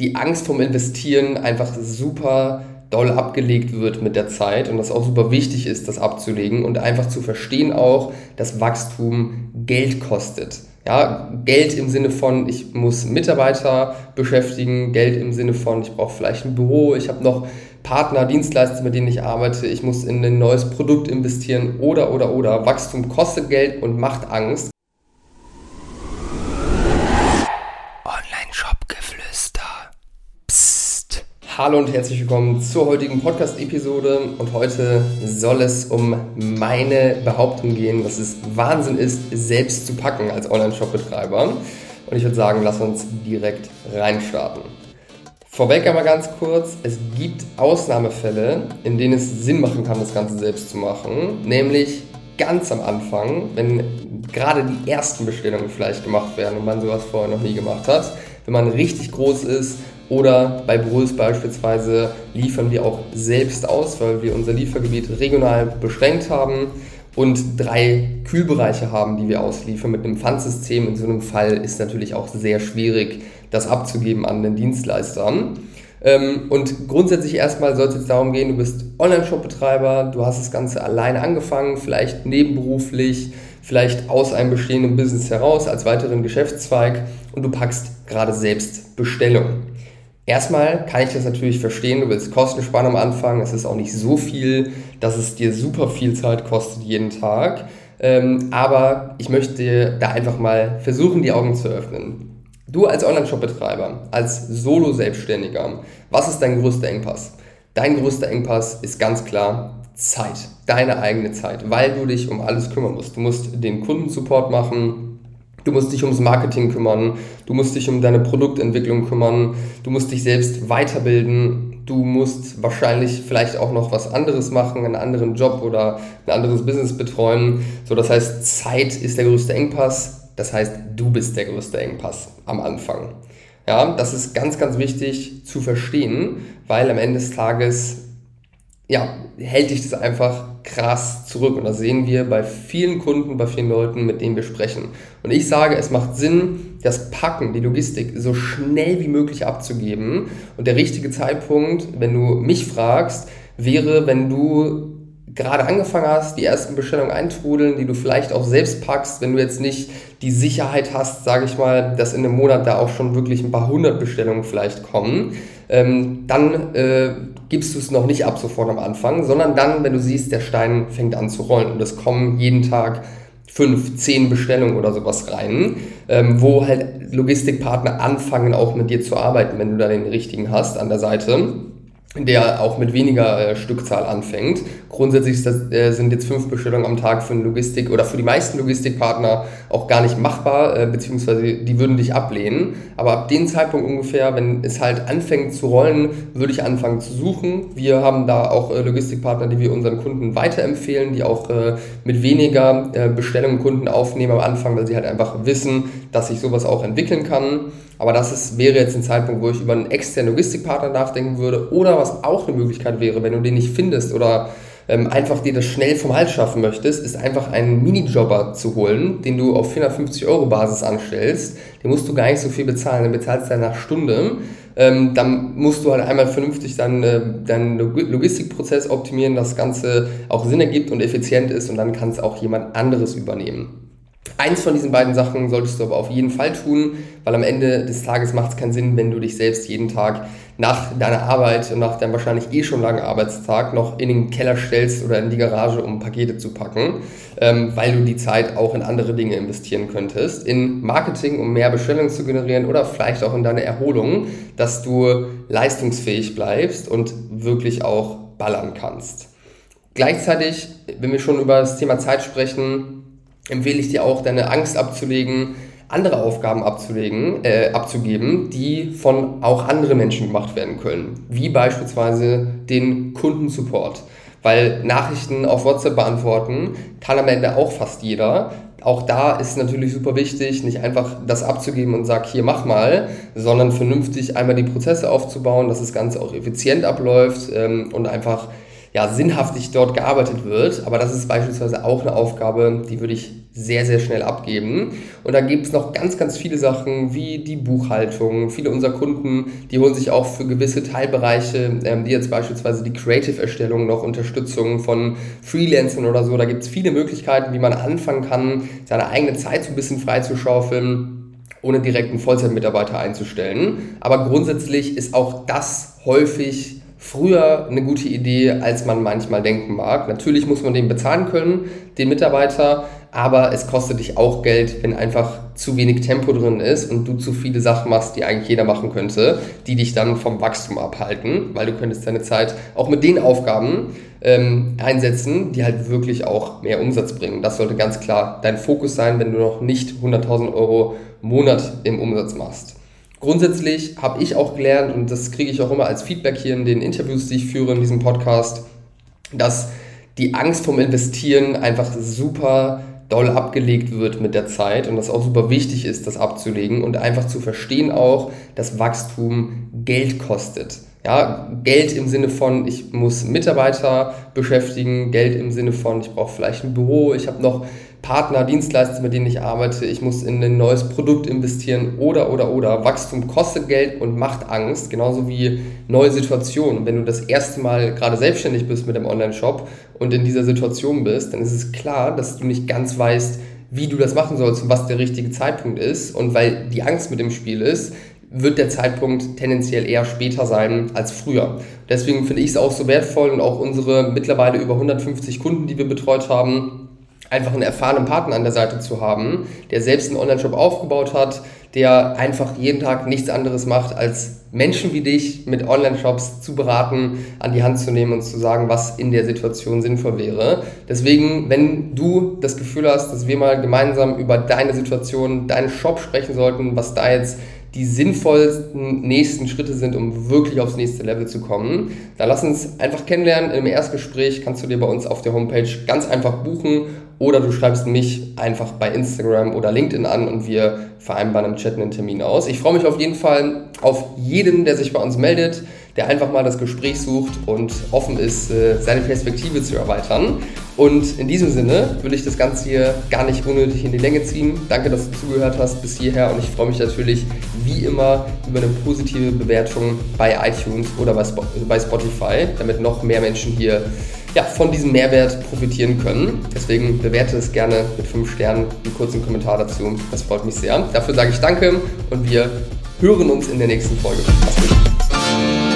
die Angst vom Investieren einfach super doll abgelegt wird mit der Zeit und das auch super wichtig ist, das abzulegen und einfach zu verstehen auch, dass Wachstum Geld kostet. Ja, Geld im Sinne von, ich muss Mitarbeiter beschäftigen, Geld im Sinne von, ich brauche vielleicht ein Büro, ich habe noch Partner, Dienstleister, mit denen ich arbeite, ich muss in ein neues Produkt investieren oder, oder, oder. Wachstum kostet Geld und macht Angst. Hallo und herzlich willkommen zur heutigen Podcast-Episode. Und heute soll es um meine Behauptung gehen, dass es Wahnsinn ist, selbst zu packen als Online-Shop-Betreiber. Und ich würde sagen, lass uns direkt reinstarten. Vorweg einmal ganz kurz, es gibt Ausnahmefälle, in denen es Sinn machen kann, das Ganze selbst zu machen. Nämlich ganz am Anfang, wenn gerade die ersten Bestellungen vielleicht gemacht werden und man sowas vorher noch nie gemacht hat. Wenn man richtig groß ist oder bei Bruls beispielsweise liefern wir auch selbst aus, weil wir unser Liefergebiet regional beschränkt haben und drei Kühlbereiche haben, die wir ausliefern mit einem Pfandsystem. In so einem Fall ist natürlich auch sehr schwierig, das abzugeben an den Dienstleistern. Ähm, und grundsätzlich erstmal sollte es darum gehen, du bist Online-Shop-Betreiber, du hast das Ganze alleine angefangen, vielleicht nebenberuflich, vielleicht aus einem bestehenden Business heraus als weiteren Geschäftszweig und du packst gerade selbst Bestellungen. Erstmal kann ich das natürlich verstehen, du willst Kosten sparen am Anfang, es ist auch nicht so viel, dass es dir super viel Zeit kostet jeden Tag, ähm, aber ich möchte da einfach mal versuchen, die Augen zu öffnen. Du als Online-Shop-Betreiber, als Solo-Selbstständiger, was ist dein größter Engpass? Dein größter Engpass ist ganz klar Zeit, deine eigene Zeit, weil du dich um alles kümmern musst. Du musst den Kundensupport machen, du musst dich ums Marketing kümmern, du musst dich um deine Produktentwicklung kümmern, du musst dich selbst weiterbilden, du musst wahrscheinlich vielleicht auch noch was anderes machen, einen anderen Job oder ein anderes Business betreuen. So, das heißt, Zeit ist der größte Engpass, das heißt, du bist der größte Engpass am Anfang. Ja, das ist ganz, ganz wichtig zu verstehen, weil am Ende des Tages ja, hält dich das einfach krass zurück. Und das sehen wir bei vielen Kunden, bei vielen Leuten, mit denen wir sprechen. Und ich sage, es macht Sinn, das Packen, die Logistik so schnell wie möglich abzugeben. Und der richtige Zeitpunkt, wenn du mich fragst, wäre, wenn du gerade angefangen hast, die ersten Bestellungen eintrudeln, die du vielleicht auch selbst packst, wenn du jetzt nicht die Sicherheit hast, sage ich mal, dass in einem Monat da auch schon wirklich ein paar hundert Bestellungen vielleicht kommen, ähm, dann äh, gibst du es noch nicht ab sofort am Anfang, sondern dann, wenn du siehst, der Stein fängt an zu rollen und es kommen jeden Tag fünf, zehn Bestellungen oder sowas rein, ähm, wo halt Logistikpartner anfangen auch mit dir zu arbeiten, wenn du da den richtigen hast an der Seite der auch mit weniger äh, Stückzahl anfängt. Grundsätzlich das, äh, sind jetzt fünf Bestellungen am Tag für Logistik oder für die meisten Logistikpartner auch gar nicht machbar, äh, beziehungsweise die würden dich ablehnen. Aber ab dem Zeitpunkt ungefähr, wenn es halt anfängt zu rollen, würde ich anfangen zu suchen. Wir haben da auch äh, Logistikpartner, die wir unseren Kunden weiterempfehlen, die auch äh, mit weniger äh, Bestellungen Kunden aufnehmen am Anfang, weil sie halt einfach wissen, dass sich sowas auch entwickeln kann. Aber das ist, wäre jetzt ein Zeitpunkt, wo ich über einen externen Logistikpartner nachdenken würde. Oder was auch eine Möglichkeit wäre, wenn du den nicht findest oder ähm, einfach dir das schnell vom Hals schaffen möchtest, ist einfach einen Minijobber zu holen, den du auf 450 Euro Basis anstellst. Den musst du gar nicht so viel bezahlen, den bezahlst du nach Stunde. Ähm, dann musst du halt einmal vernünftig dann, äh, deinen Logistikprozess optimieren, das Ganze auch Sinn ergibt und effizient ist und dann kann es auch jemand anderes übernehmen. Eins von diesen beiden Sachen solltest du aber auf jeden Fall tun, weil am Ende des Tages macht es keinen Sinn, wenn du dich selbst jeden Tag nach deiner Arbeit und nach deinem wahrscheinlich eh schon langen Arbeitstag noch in den Keller stellst oder in die Garage, um Pakete zu packen, ähm, weil du die Zeit auch in andere Dinge investieren könntest. In Marketing, um mehr Bestellungen zu generieren oder vielleicht auch in deine Erholung, dass du leistungsfähig bleibst und wirklich auch ballern kannst. Gleichzeitig, wenn wir schon über das Thema Zeit sprechen, empfehle ich dir auch, deine Angst abzulegen, andere Aufgaben abzulegen, äh, abzugeben, die von auch anderen Menschen gemacht werden können, wie beispielsweise den Kundensupport. Weil Nachrichten auf WhatsApp beantworten kann am Ende auch fast jeder. Auch da ist natürlich super wichtig, nicht einfach das abzugeben und sag, hier mach mal, sondern vernünftig einmal die Prozesse aufzubauen, dass das Ganze auch effizient abläuft ähm, und einfach ja, sinnhaftig dort gearbeitet wird. Aber das ist beispielsweise auch eine Aufgabe, die würde ich sehr, sehr schnell abgeben. Und da gibt es noch ganz, ganz viele Sachen wie die Buchhaltung. Viele unserer Kunden, die holen sich auch für gewisse Teilbereiche, ähm, wie jetzt beispielsweise die Creative-Erstellung, noch Unterstützung von Freelancern oder so. Da gibt es viele Möglichkeiten, wie man anfangen kann, seine eigene Zeit so ein bisschen freizuschaufeln ohne direkt einen Vollzeitmitarbeiter einzustellen. Aber grundsätzlich ist auch das häufig früher eine gute Idee, als man manchmal denken mag. Natürlich muss man den bezahlen können, den Mitarbeiter, aber es kostet dich auch Geld, wenn einfach zu wenig Tempo drin ist und du zu viele Sachen machst, die eigentlich jeder machen könnte, die dich dann vom Wachstum abhalten, weil du könntest deine Zeit auch mit den Aufgaben ähm, einsetzen, die halt wirklich auch mehr Umsatz bringen. Das sollte ganz klar dein Fokus sein, wenn du noch nicht 100.000 Euro Monat im Umsatz machst. Grundsätzlich habe ich auch gelernt, und das kriege ich auch immer als Feedback hier in den Interviews, die ich führe in diesem Podcast, dass die Angst vom Investieren einfach super doll abgelegt wird mit der Zeit und das auch super wichtig ist, das abzulegen und einfach zu verstehen auch, dass Wachstum Geld kostet. Ja, Geld im Sinne von, ich muss Mitarbeiter beschäftigen, Geld im Sinne von, ich brauche vielleicht ein Büro, ich habe noch Partner, Dienstleister, mit denen ich arbeite, ich muss in ein neues Produkt investieren oder, oder, oder. Wachstum kostet Geld und macht Angst, genauso wie neue Situationen. wenn du das erste Mal gerade selbstständig bist mit dem Online-Shop und in dieser Situation bist, dann ist es klar, dass du nicht ganz weißt, wie du das machen sollst und was der richtige Zeitpunkt ist. Und weil die Angst mit dem Spiel ist, wird der Zeitpunkt tendenziell eher später sein als früher. Deswegen finde ich es auch so wertvoll und auch unsere mittlerweile über 150 Kunden, die wir betreut haben, einfach einen erfahrenen Partner an der Seite zu haben, der selbst einen Online-Shop aufgebaut hat, der einfach jeden Tag nichts anderes macht, als Menschen wie dich mit Online-Shops zu beraten, an die Hand zu nehmen und zu sagen, was in der Situation sinnvoll wäre. Deswegen, wenn du das Gefühl hast, dass wir mal gemeinsam über deine Situation, deinen Shop sprechen sollten, was da jetzt die sinnvollsten nächsten Schritte sind, um wirklich aufs nächste Level zu kommen. Dann lass uns einfach kennenlernen. Im Erstgespräch kannst du dir bei uns auf der Homepage ganz einfach buchen oder du schreibst mich einfach bei Instagram oder LinkedIn an und wir vereinbaren im Chat einen Termin aus. Ich freue mich auf jeden Fall auf jeden, der sich bei uns meldet der einfach mal das Gespräch sucht und offen ist, äh, seine Perspektive zu erweitern. Und in diesem Sinne will ich das Ganze hier gar nicht unnötig in die Länge ziehen. Danke, dass du zugehört hast bis hierher und ich freue mich natürlich wie immer über eine positive Bewertung bei iTunes oder bei Spotify, damit noch mehr Menschen hier ja, von diesem Mehrwert profitieren können. Deswegen bewerte es gerne mit 5 Sternen, einen kurzen Kommentar dazu. Das freut mich sehr. Dafür sage ich Danke und wir hören uns in der nächsten Folge. Mach's gut.